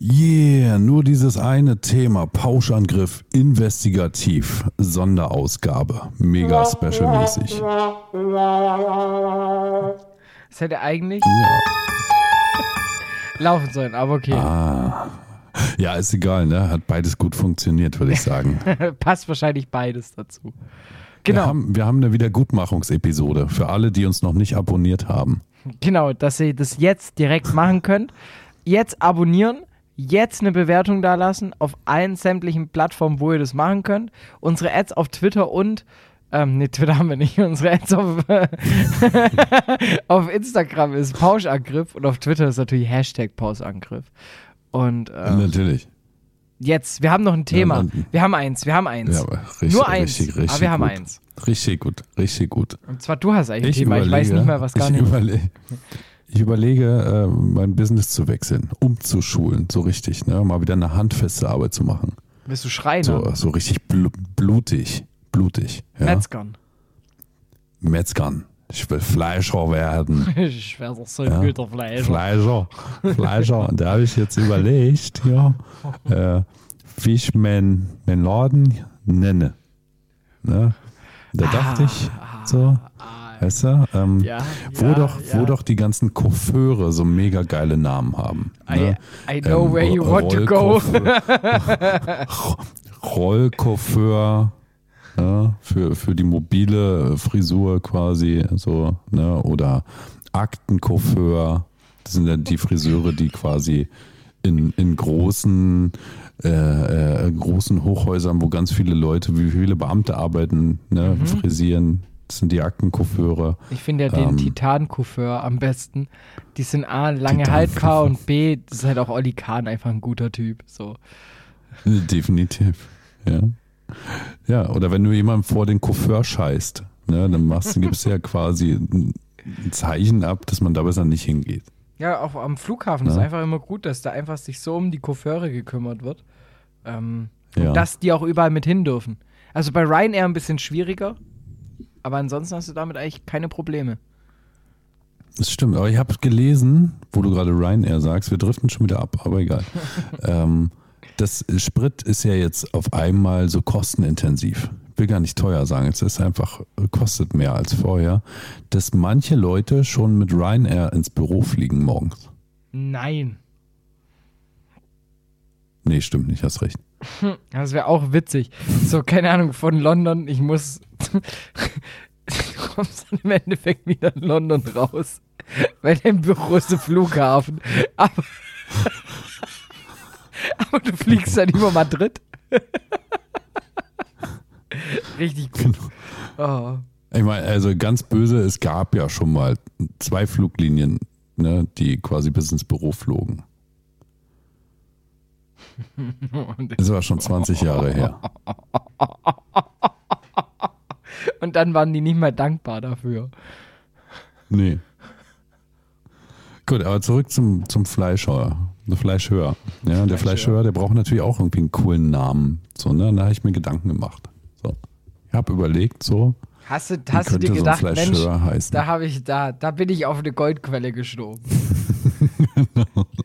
Yeah, nur dieses eine Thema, Pauschangriff, investigativ, Sonderausgabe, mega specialmäßig. Das hätte eigentlich Ja. laufen sollen, aber okay. Ah. Ja, ist egal, ne? Hat beides gut funktioniert, würde ich sagen. Passt wahrscheinlich beides dazu. Wir Genau, haben, wir haben eine Wiedergutmachungsepisode für alle, die uns noch nicht abonniert haben. genau, dass ihr das jetzt direkt machen könnt. Jetzt abonnieren, jetzt eine Bewertung da lassen auf allen sämtlichen Plattformen, wo ihr das machen könnt. Unsere Ads auf Twitter und ähm, nee, Twitter haben wir nicht. Unsere Ads auf, auf Instagram ist Pauschangriff und auf Twitter ist natürlich Hashtag Pauschangriff. Und ähm, Natürlich. jetzt, wir haben noch ein Thema. dann- wir haben eins, wir haben eins. Ja, richtig, Nur eins, richtig, richtig aber wir haben gut. eins. Richtig gut, richtig gut. Und zwar du hast eigentlich ein Thema, ich weiß nicht mehr, was gar ich nicht. Überle ich überlege, äh, mein Business zu wechseln, umzuschulen, so richtig, ne? mal wieder eine handfeste Arbeit zu machen. Bist du Schreiner? So, so richtig blu blutig, blutig. Ja? Metzgern. Metzgern. Ich will Fleischer werden. Ich doch so ein Ja. guter Fleisch. Fleischer. Fleischer. Und da habe ich jetzt überlegt, ja, äh, wie ich meinen mein Laden nenne. Ne? Da dachte ich so, weißt du, ähm, Ja, wo, ja, doch, ja. wo doch die ganzen Coiffeure so mega geile Namen haben. I, Ne? I know Ähm, where you want to go. Rollcoiffeur ne? für, für die mobile Frisur quasi so, ne? oder Aktencoiffeur. Das sind dann die Friseure, die quasi in, in großen, äh, äh, großen Hochhäusern, wo ganz viele Leute, wie viele Beamte arbeiten, ne? Mhm. frisieren. Das sind die Aktencoiffeure. Ich finde ja den Ähm. Titan-Coiffeur am besten. Die sind A, lange Titan- haltbar und B, das ist halt auch Olli Kahn einfach ein guter Typ. So. Definitiv, ja. Ja, oder wenn du jemandem vor den Coiffeur scheißt, ne, dann machst du, gibst du ja quasi ein Zeichen ab, dass man da besser nicht hingeht. Ja, auch am Flughafen ist Ja. einfach immer gut, dass da einfach sich so um die Coiffeure gekümmert wird. Ähm, Ja. Und dass die auch überall mit hin dürfen. Also bei Ryanair ein bisschen schwieriger, aber ansonsten hast du damit eigentlich keine Probleme. Das stimmt, aber ich habe gelesen, wo du gerade Ryanair sagst, wir driften schon wieder ab, aber egal. ähm, das Sprit ist ja jetzt auf einmal so kostenintensiv. Ich will gar nicht teuer sagen, es ist einfach, kostet mehr als vorher, dass manche Leute schon mit Ryanair ins Büro fliegen morgens. Nein. Nee, stimmt nicht, hast recht. Das wäre auch witzig. So, keine Ahnung, von London, ich muss. du kommst dann im Endeffekt wieder in London raus. Weil dein Büro ist der Flughafen. Aber, aber du fliegst dann über Madrid. Richtig gut. Oh. Ich meine, also ganz böse, es gab ja schon mal zwei Fluglinien, ne, die quasi bis ins Büro flogen. Das war schon 20 Jahre her. Und dann waren die nicht mehr dankbar dafür. Nee. Gut, aber zurück zum, zum Fleischheuer. Der Fleischhörer. Ja, der Fleischhörer, der braucht natürlich auch irgendwie einen coolen Namen. So, ne? Da habe ich mir Gedanken gemacht. So. Ich habe überlegt, so, Hast du, hast du dir so gedacht, Mensch, Fleischhörer heißen? da habe ich, da, da bin ich auf eine Goldquelle gestoßen. genau.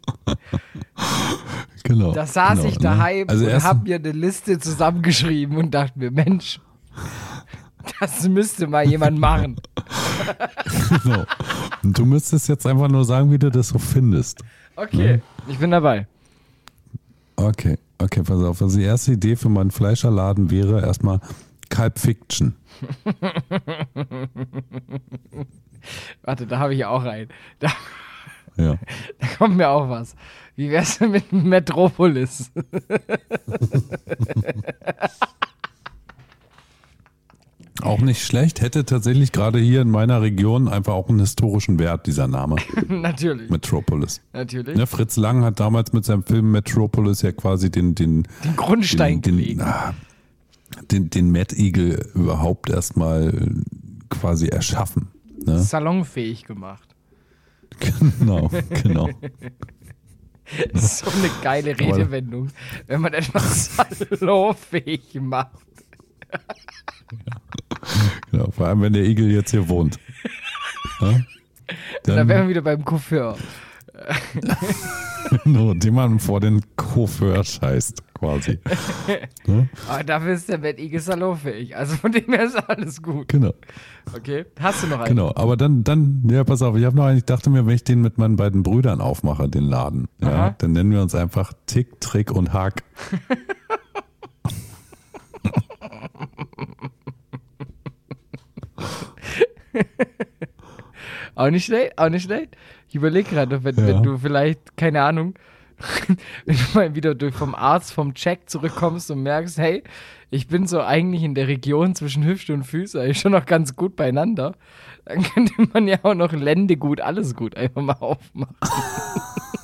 Da saß genau, ich daheim Ne? Also und habe mir eine Liste zusammengeschrieben und dachte mir, Mensch, das müsste mal jemand machen. genau. Und du müsstest jetzt einfach nur sagen, wie du das so findest. Okay, ich bin dabei. Okay, okay, pass auf. Also die erste Idee für meinen Fleischerladen wäre erstmal Kalb Fiction. Warte, da habe ich auch einen. Da, Ja. da kommt mir auch was. Wie wär's denn mit Metropolis? Auch nicht schlecht. Hätte tatsächlich gerade hier in meiner Region einfach auch einen historischen Wert, dieser Name. natürlich, Metropolis. natürlich. Ne, Fritz Lang hat damals mit seinem Film Metropolis ja quasi den, den, Den Grundstein den, gelegt. den, ah, den, den Mad Eagle überhaupt erstmal quasi erschaffen. Ne? Salonfähig gemacht. Genau, genau. Das ist so eine geile Redewendung, wenn man etwas salonfähig macht. genau. Vor allem, wenn der Igel jetzt hier wohnt. Ne? Da Dann, wären wir wieder beim Coiffeur. Nur den man vor den Coiffeur scheißt, quasi. Ne? Aber dafür ist der Mad Eagle salonfähig. Also von dem her ist alles gut. Genau. Okay. Hast du noch einen? Genau, aber dann, dann, ja, pass auf, ich habe noch einen, ich dachte mir, wenn ich den mit meinen beiden Brüdern aufmache, den Laden, ja, dann nennen wir uns einfach Tick, Trick und Hack. Auch nicht schlecht, auch nicht schlecht. Ich überlege gerade, wenn, Ja. wenn du vielleicht, keine Ahnung, wenn du mal wieder durch vom Arzt, vom Check zurückkommst und merkst, hey, ich bin so eigentlich in der Region zwischen Hüfte und Füße eigentlich schon noch ganz gut beieinander, dann könnte man ja auch noch Ländegut, alles gut einfach mal aufmachen.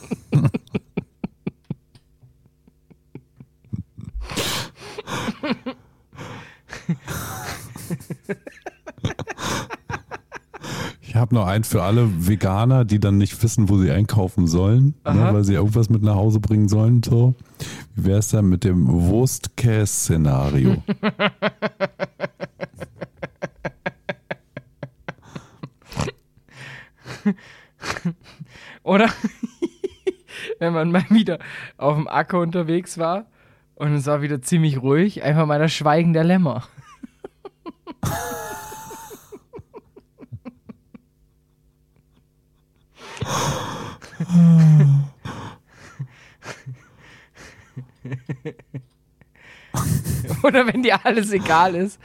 habe noch einen für alle Veganer, die dann nicht wissen, wo sie einkaufen sollen, ne, weil sie irgendwas mit nach Hause bringen sollen. So. Wie wäre es dann mit dem Wurstkäse-Szenario? Oder wenn man mal wieder auf dem Acker unterwegs war und es war wieder ziemlich ruhig, einfach mal das Schweigen der Lämmer. Oder wenn dir alles egal ist.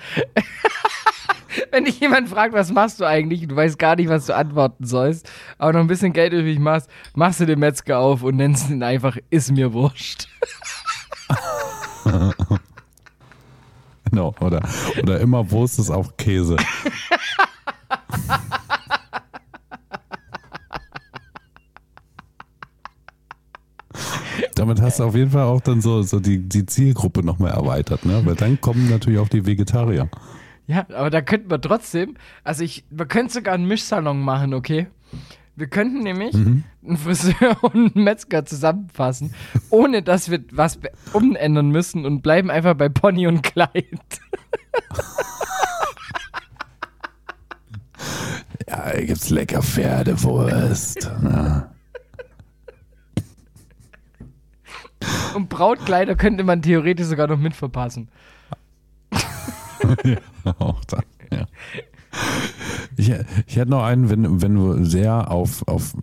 wenn dich jemand fragt, was machst du eigentlich, und du weißt gar nicht, was du antworten sollst, aber noch ein bisschen Geld übrig machst, machst du den Metzger auf und nennst ihn einfach, ist mir wurscht. Genau, oder, oder immer Wurst ist auch Käse. Damit hast du auf jeden Fall auch dann so, so die, die Zielgruppe nochmal erweitert, ne? Weil dann kommen natürlich auch die Vegetarier. Ja, aber da könnten wir trotzdem, also ich, wir könnten sogar einen Mischsalon machen, okay? Wir könnten nämlich einen Friseur und einen Metzger zusammenfassen, ohne dass wir was umändern müssen und bleiben einfach bei Pony und Kleid. Ja, hier gibt's lecker Pferdewurst. Ja. Und Brautkleider könnte man theoretisch sogar noch mit verpassen. ja, auch das, ja. Ich, ich hätte noch einen, wenn, wenn du sehr auf, auf,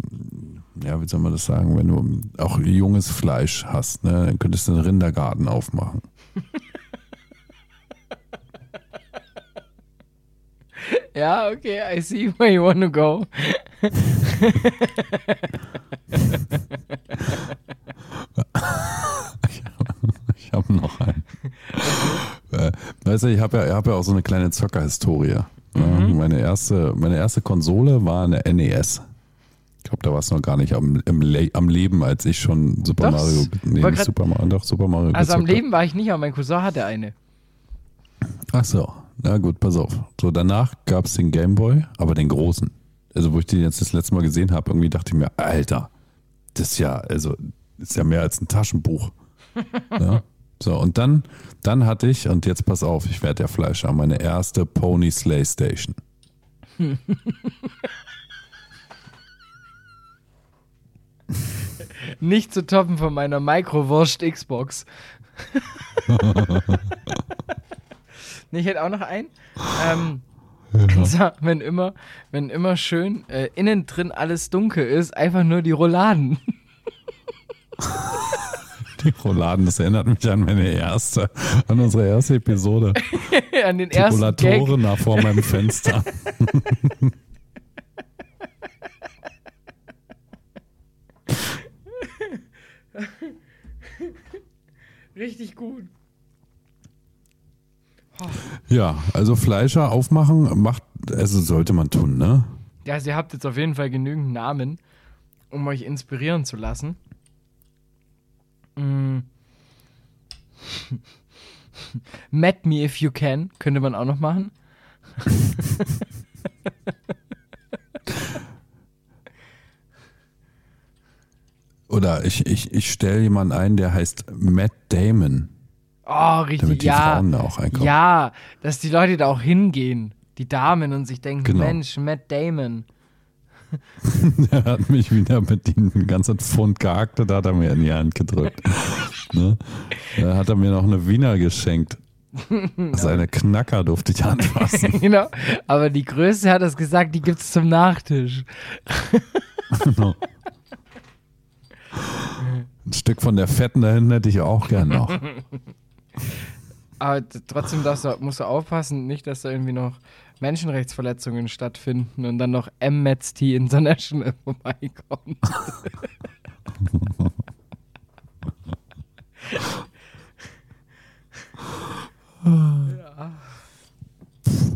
ja, wie soll man das sagen, wenn du auch junges Fleisch hast, ne, dann könntest du einen Rindergarten aufmachen. Ja, okay, I see where you wanna go. Ich habe noch einen. äh, weißt du, ich habe ja, hab ja auch so eine kleine Zockerhistorie. Ja, meine, erste, meine erste Konsole war eine NES. Ich glaube, da war es noch gar nicht am, Le am Leben, als ich schon Super Doch, Mario, nee, nicht Super Mario, doch Super Mario Also am. Leben war ich nicht, aber mein Cousin hatte eine. Ach so, na gut, pass auf. So, danach gab es den Gameboy, aber den großen. Also, wo ich den jetzt das letzte Mal gesehen habe, irgendwie dachte ich mir, Alter, das ist ja, also, das ist ja mehr als ein Taschenbuch. ja? So, und dann, dann hatte ich, und jetzt pass auf, ich werde der Fleischer, meine erste Pony Slay Station. Nicht zu toppen von meiner Mikrowurst Xbox. nee, ich hätte auch noch einen. Ähm, zwar, wenn immer, wenn immer schön äh, innen drin alles dunkel ist, einfach nur die Rouladen. Die Rouladen, das erinnert mich an meine erste, an unsere erste Episode. An den Die ersten. Rollatoren da vor meinem Fenster. Richtig gut. Ja, also Fleischer aufmachen macht, also sollte man tun, ne? Ja, also ihr habt jetzt auf jeden Fall genügend Namen, um euch inspirieren zu lassen. Mm. Mad Me If You Can könnte man auch noch machen. Oder ich, ich, ich stelle jemanden ein, der heißt Matt Damon, Oh, richtig, damit die ja. Frauen da auch einkaufen. Ja, dass die Leute da auch hingehen, die Damen, und sich denken, Genau. Mensch, Matt Damon. er hat mich wieder bedient. Ein ganzer Pfund gehackte, da hat er mir in die Hand gedrückt. ne? Da hat er mir noch eine Wiener geschenkt. Seine Knacker durfte ich anfassen. genau. Aber die Größe hat es gesagt, die gibt's zum Nachtisch. Genau. Ein Stück von der Fetten da hinten hätte ich auch gern noch. Aber trotzdem du, musst du aufpassen, nicht, dass da irgendwie noch Menschenrechtsverletzungen stattfinden und dann noch Amnesty International vorbeikommt. ja.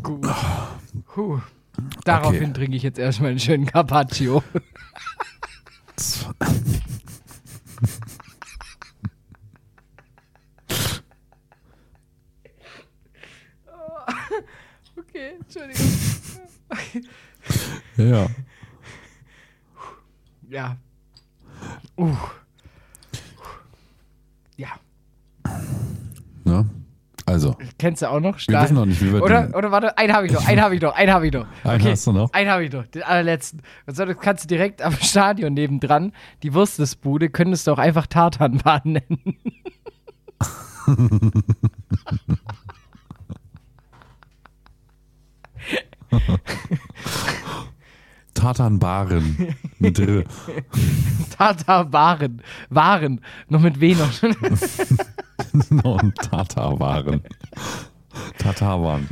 Gut. Puh. Daraufhin Okay. trinke ich jetzt erstmal einen schönen Carpaccio. Okay, Entschuldigung. Ja. Ja. Uh. Ja. Ne? Also, Kennst du auch noch? wir Stahl- wissen noch nicht, wie wir Oder, den. oder warte, einen habe ich noch, einen habe ich noch, einen habe ich noch. Einen Okay, hast du noch? Einen habe ich noch, den allerletzten. Und so, das kannst du direkt am Stadion nebendran, die Wurstesbude, könntest du auch einfach Tartanbahn nennen. Tatanbaren. Mit R. Tartarwaren. Waren. Noch mit W noch. Und Tatarwaren. Tatarwan.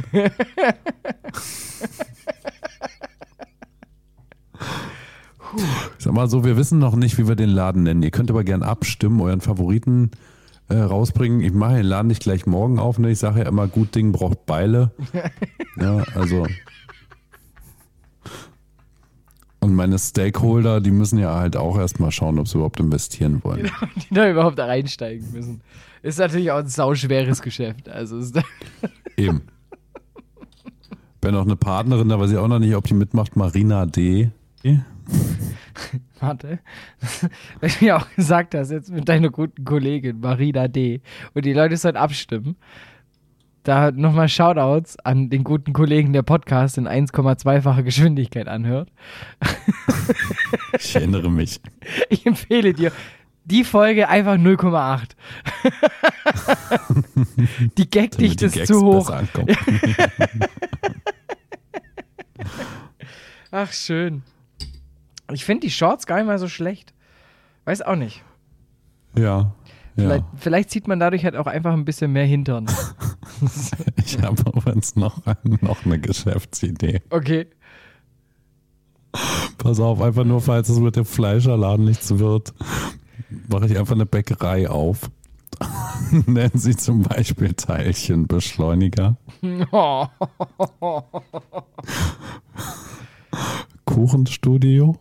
Ich sag mal so, wir wissen noch nicht, wie wir den Laden nennen. Ihr könnt aber gern abstimmen, euren Favoriten äh, rausbringen. Ich mache den Laden nicht gleich morgen auf. Ne? Ich sage ja immer, gut Ding braucht Beile. Ja, also. Und meine Stakeholder, die müssen ja halt auch erstmal schauen, ob sie überhaupt investieren wollen. die da überhaupt reinsteigen müssen. Ist natürlich auch ein sauschweres Geschäft. Also Eben. Wenn noch eine Partnerin, da weiß ich auch noch nicht, ob die mitmacht, Marina D. Warte. Weil du ja auch gesagt hast, jetzt mit deiner guten Kollegin Marina D. Und die Leute sollen abstimmen. Da nochmal Shoutouts an den guten Kollegen, der Podcast in 1,2-facher Geschwindigkeit anhört. Ich erinnere mich. Ich empfehle dir die Folge einfach 0,8. die Gagdichte ist zu hoch. Ach, schön. Ich finde die Shorts gar nicht mal so schlecht. Weiß auch nicht. Ja. Vielleicht, ja. vielleicht sieht man dadurch halt auch einfach ein bisschen mehr Hintern. Ich habe übrigens noch, noch eine Geschäftsidee. Okay. Pass auf, einfach nur, falls es mit dem Fleischerladen nichts wird, mache ich einfach eine Bäckerei auf. Nennen sie zum Beispiel Teilchenbeschleuniger. Kuchenstudio.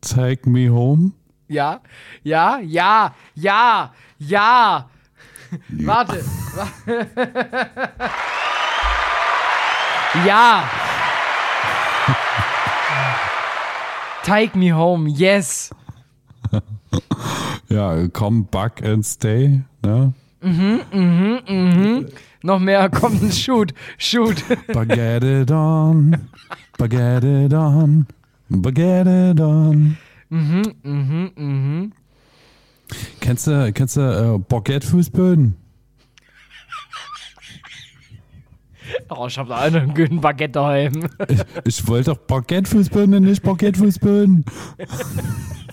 Take me home. Ja, ja, ja, ja, ja. Warte. wa- ja. Take me home, yes. Ja, come back and stay. Ne? Noch mehr, kommt ein Shoot, Shoot. Baguette on. Baguette on. Baguette on. mhm, mhm, mhm. Kennst du, kennst du äh, Baguette-Fußböden? Oh, ich hab da einen guten Baguette daheim. Ich, ich wollte doch Baguette-Fußböden, nicht Baguette-Fußböden.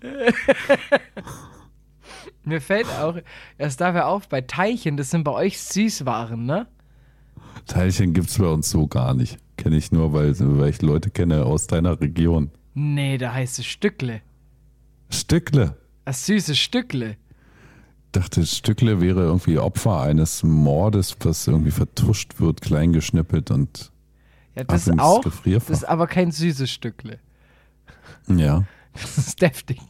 Mir fällt auch erst dabei auf, bei Teilchen, das sind bei euch Süßwaren, ne? Teilchen gibt's bei uns so gar nicht. Kenne ich nur, weil, weil ich Leute kenne aus deiner Region. Nee, da heißt es Stückle. Stückle. Das süße Stückle. dachte, Stückle wäre irgendwie Opfer eines Mordes, was irgendwie vertuscht wird, klein geschnippelt und Ja, das ist auch. Das ist aber kein süßes Stückle. ja. Das ist deftig.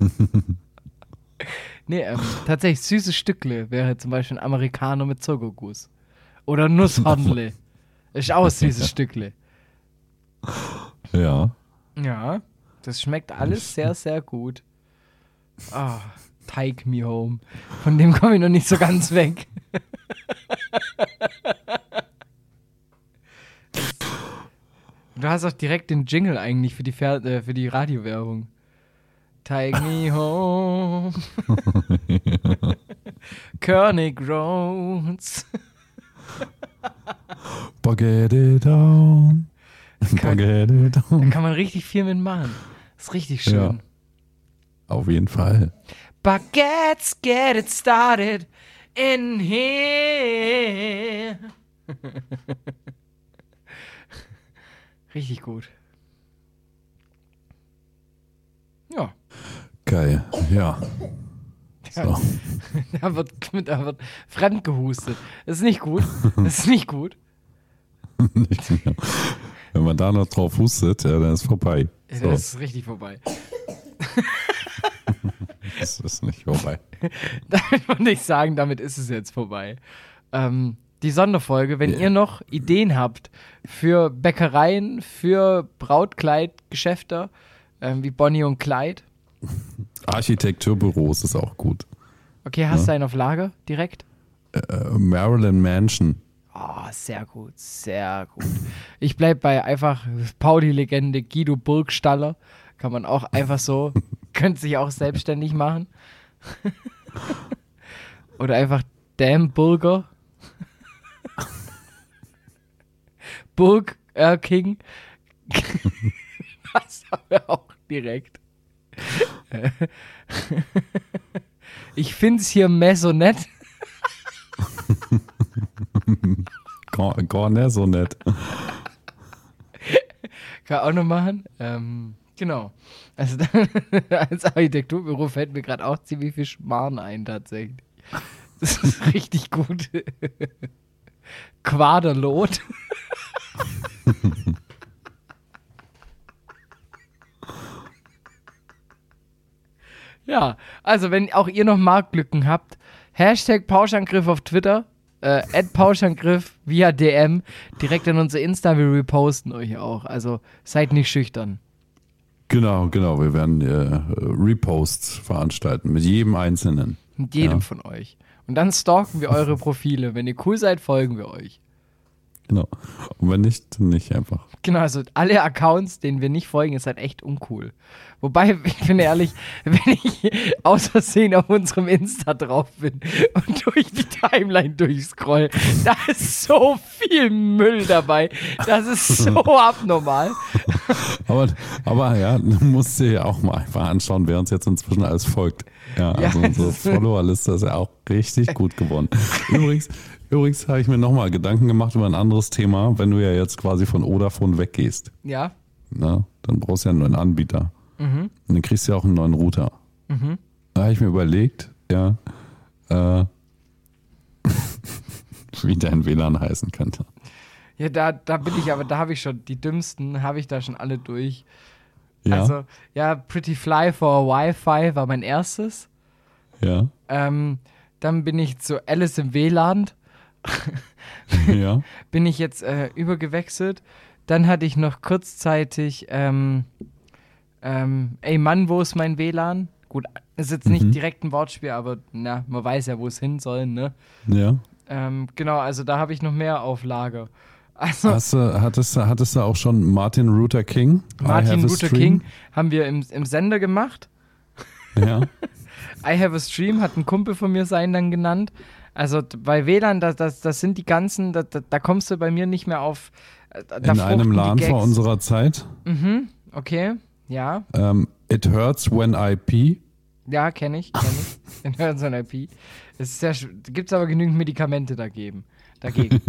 nee, ähm, tatsächlich süßes Stückle wäre zum Beispiel ein Americano mit Zuckerguss. Oder Nusshornle. ist auch süßes Stückle. Ja. Ja, das schmeckt alles sehr, sehr gut. Ah, Take Me Home. Von dem komme ich noch nicht so ganz weg. Du hast auch direkt den Jingle eigentlich für die, Fer äh, für die Radiowerbung. Take me home. König Roads. It down. Forget it Da down. kann man richtig viel mitmachen. ist richtig schön. Ja. Auf jeden Fall. Baguettes, get it started in here. Richtig gut. Ja, Geil. Ja. So. da wird, da wird fremd gehustet. Das ist nicht gut. Das ist nicht gut. Nicht mehr. Wenn man da noch drauf hustet, ja, dann ist vorbei. So, Das ist richtig vorbei. das ist nicht vorbei. Damit würde ich sagen, damit ist es jetzt vorbei. Ähm, die Sonderfolge, wenn ihr noch Ideen habt für Bäckereien, für Brautkleidgeschäfte, ähm, wie Bonnie und Clyde. Architekturbüros ist auch gut. Okay, hast du einen auf Lager direkt? Äh, Maryland Mansion. Oh, sehr gut, sehr gut. Ich bleib bei einfach Pauli-Legende Guido Burgstaller. Kann man auch einfach so, könnte sich auch selbstständig machen. Oder einfach Damn Burger. Burg äh, King. Das haben wir auch direkt. Ich find's hier Maisonette. Gar, gar nicht so nett. Kann auch noch machen. Ähm, genau. Also als Architekturbüro fällt mir gerade auch ziemlich viel Schmarrn ein, tatsächlich. Das ist richtig gut. Quaderlot. ja, also wenn auch ihr noch Marktlücken habt, Hashtag Pauschangriff auf Twitter, äh, Pauschangriff via DM, direkt an unser Insta, wir reposten euch auch. Also seid nicht schüchtern. Genau, genau. Wir werden äh, Reposts veranstalten mit jedem Einzelnen. Mit jedem Ja. von euch. Und dann stalken wir eure Profile. Wenn ihr cool seid, folgen wir euch. Genau. Und wenn nicht, dann nicht einfach. Genau, also alle Accounts, denen wir nicht folgen, ist halt echt uncool. Wobei, ich bin ehrlich, wenn ich aus Versehen auf unserem Insta drauf bin und durch die Timeline durchscroll, da ist so viel Müll dabei. Das ist so abnormal. Aber, aber ja, du musst dir ja auch mal einfach anschauen, wer uns jetzt inzwischen alles folgt. Ja, Ja, also unsere das- Followerliste ist ja auch richtig gut geworden. Übrigens, übrigens habe ich mir nochmal Gedanken gemacht über ein anderes Thema, wenn du ja jetzt quasi von Vodafone weggehst. Ja, Ne? Dann brauchst du ja einen neuen Anbieter. Mhm. Und dann kriegst du ja auch einen neuen Router. Da habe ich mir überlegt, ja, äh, wie dein WLAN heißen könnte. ja da, da bin ich aber, da habe ich schon, die dümmsten habe ich da schon alle durch. Ja, Also, ja, Pretty Fly for Wi-Fi war mein erstes. ja, Ähm, dann bin ich zu Alice im WLAN, ja. bin ich jetzt äh, übergewechselt. Dann hatte ich noch kurzzeitig, ähm, ähm, ey Mann, wo ist mein WLAN? Gut, ist jetzt nicht Mhm. direkt ein Wortspiel, aber na, man weiß ja, wo es hin soll, ne? ja. Ähm, genau, also da habe ich noch mehr auf Lager. Also Hast du, hattest, du- hattest du auch schon Martin Luther King? Martin Luther stream? King haben wir im, im Sender gemacht. Ja. I have a stream hat ein Kumpel von mir sein dann genannt. Also bei WLAN, das, das, das sind die ganzen, da, da, da kommst du bei mir nicht mehr auf. äh, In einem LAN vor unserer Zeit. Mhm, okay, ja, Ähm, It hurts when I pee. ja, kenne ich, kenne ich. In Hören IP. Es ist sehr, gibt es aber genügend Medikamente dagegen. dagegen.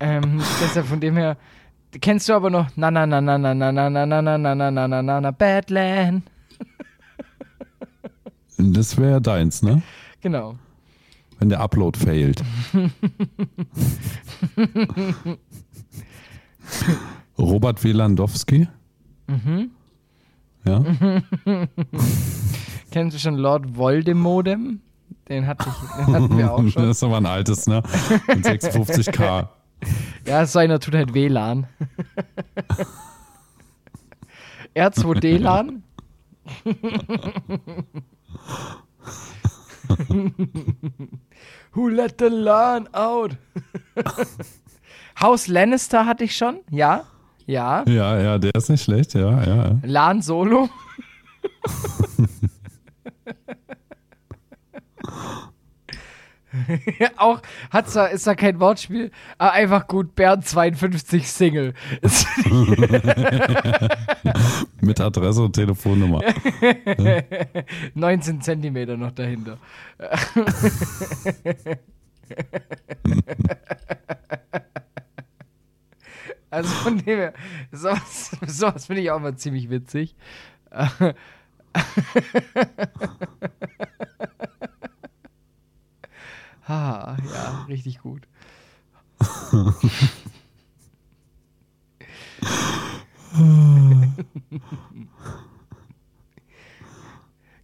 ähm, deshalb von dem her, kennst du aber noch na na na na na na na na na na na na na na na na Badland. Das wäre deins, ne? Genau. Wenn der Upload failt. Robert Wielandowski. Mhm. Ja. Kennst du schon Lord Voldemodem? Den, hatte ich, den hatten wir auch Das schon. ist aber ein altes, ne? Mit 56k. Ja, so einer tut halt WLAN. R2D-LAN? Who let the LAN out? Haus Lannister hatte ich schon, ja. Ja. Ja, ja, der ist nicht schlecht, ja, ja. ja. LAN Solo. auch hat zwar, ist da kein Wortspiel, aber einfach gut, Bernd 52 Single. Mit Adresse und Telefonnummer. 19 Zentimeter noch dahinter. also von dem her, sowas, sowas finde ich auch mal ziemlich witzig. Ja, richtig gut.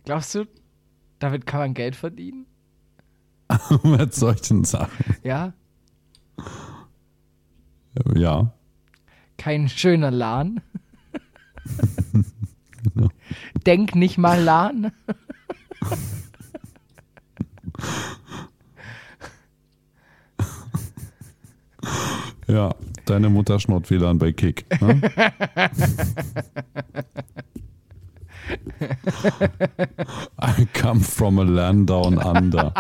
Glaubst du, damit kann man Geld verdienen? Mit solchen Sachen. Ja? Ja. Kein schöner Lahn. Denk nicht mal Lahn. Ja, deine Mutter schnort WLAN bei Kick. Ne? I come from a land down under.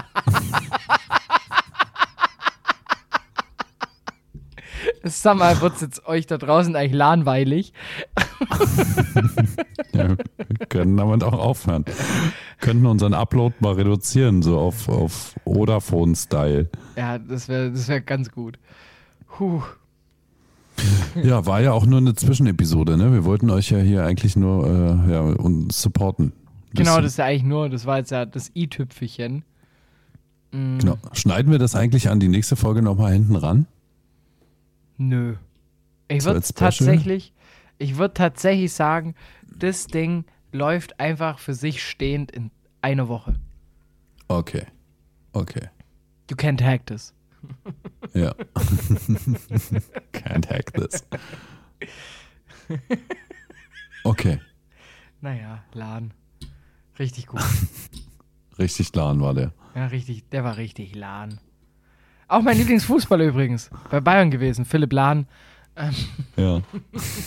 Sag mal, wird es jetzt euch da draußen eigentlich lahnweilig? ja, wir können damit auch aufhören. Könnten unseren Upload mal reduzieren, so auf, auf Vodafone-Style. Ja, das wäre das wär ganz gut. Puh. Ja, war ja auch nur eine Zwischenepisode, ne? Wir wollten euch ja hier eigentlich nur äh, ja, uns supporten. Genau, das ist ja eigentlich nur, das war jetzt ja das i-Tüpfelchen. Mhm. Genau. Schneiden wir das eigentlich an die nächste Folge nochmal hinten ran? Nö. Ich würde tatsächlich, ich würde tatsächlich sagen, das Ding läuft einfach für sich stehend in einer Woche. Okay. Okay. You can't hack this. Ja. Can't hack this. Okay. Naja, Laden. Richtig gut. richtig Laden war der. Ja, richtig, der war richtig Laden. Auch mein Lieblingsfußballer übrigens. Bei Bayern gewesen, Philipp Lahn. Ähm, ja.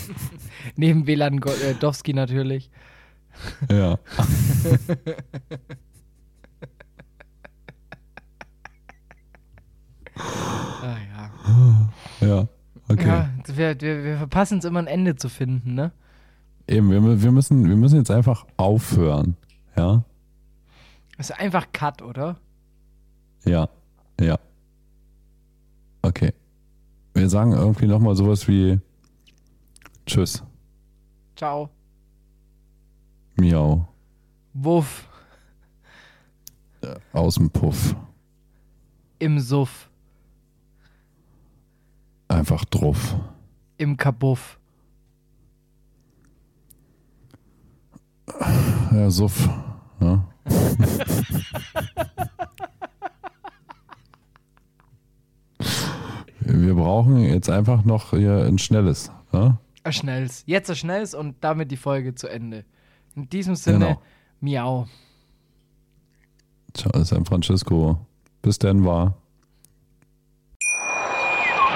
Neben Wieland Dowski natürlich. Ja. Ah, ja. Ja, okay. Ja, wir, wir, wir verpassen es immer ein Ende zu finden, ne? Eben, wir, wir, müssen, wir müssen jetzt einfach aufhören, ja? Das ist einfach Cut, oder? Ja, ja. Okay. Wir sagen irgendwie nochmal sowas wie Tschüss. Ciao. Miau. Wuff. Äh, aus dem Puff. Im Suff. Einfach drauf. Im Kabuff. Ja, Suff. Ja. Wir brauchen jetzt einfach noch hier ein schnelles. Ja? Ein schnelles. Jetzt ein schnelles und damit die Folge zu Ende. In diesem Sinne, genau. miau. Ciao, San Francisco. Bis denn war.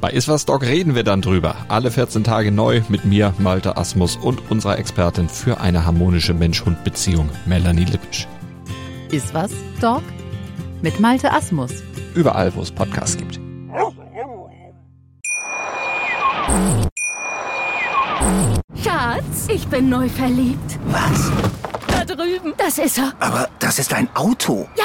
Bei Iswas Dog reden wir dann drüber. Alle 14 Tage neu mit mir, Malte Asmus und unserer Expertin für eine harmonische Mensch-Hund-Beziehung, Melanie Lippisch. Iswas Dog mit Malte Asmus. Überall, wo es Podcasts gibt. Schatz, ich bin neu verliebt. Was? Da drüben. Das ist er. Aber das ist ein Auto. Ja,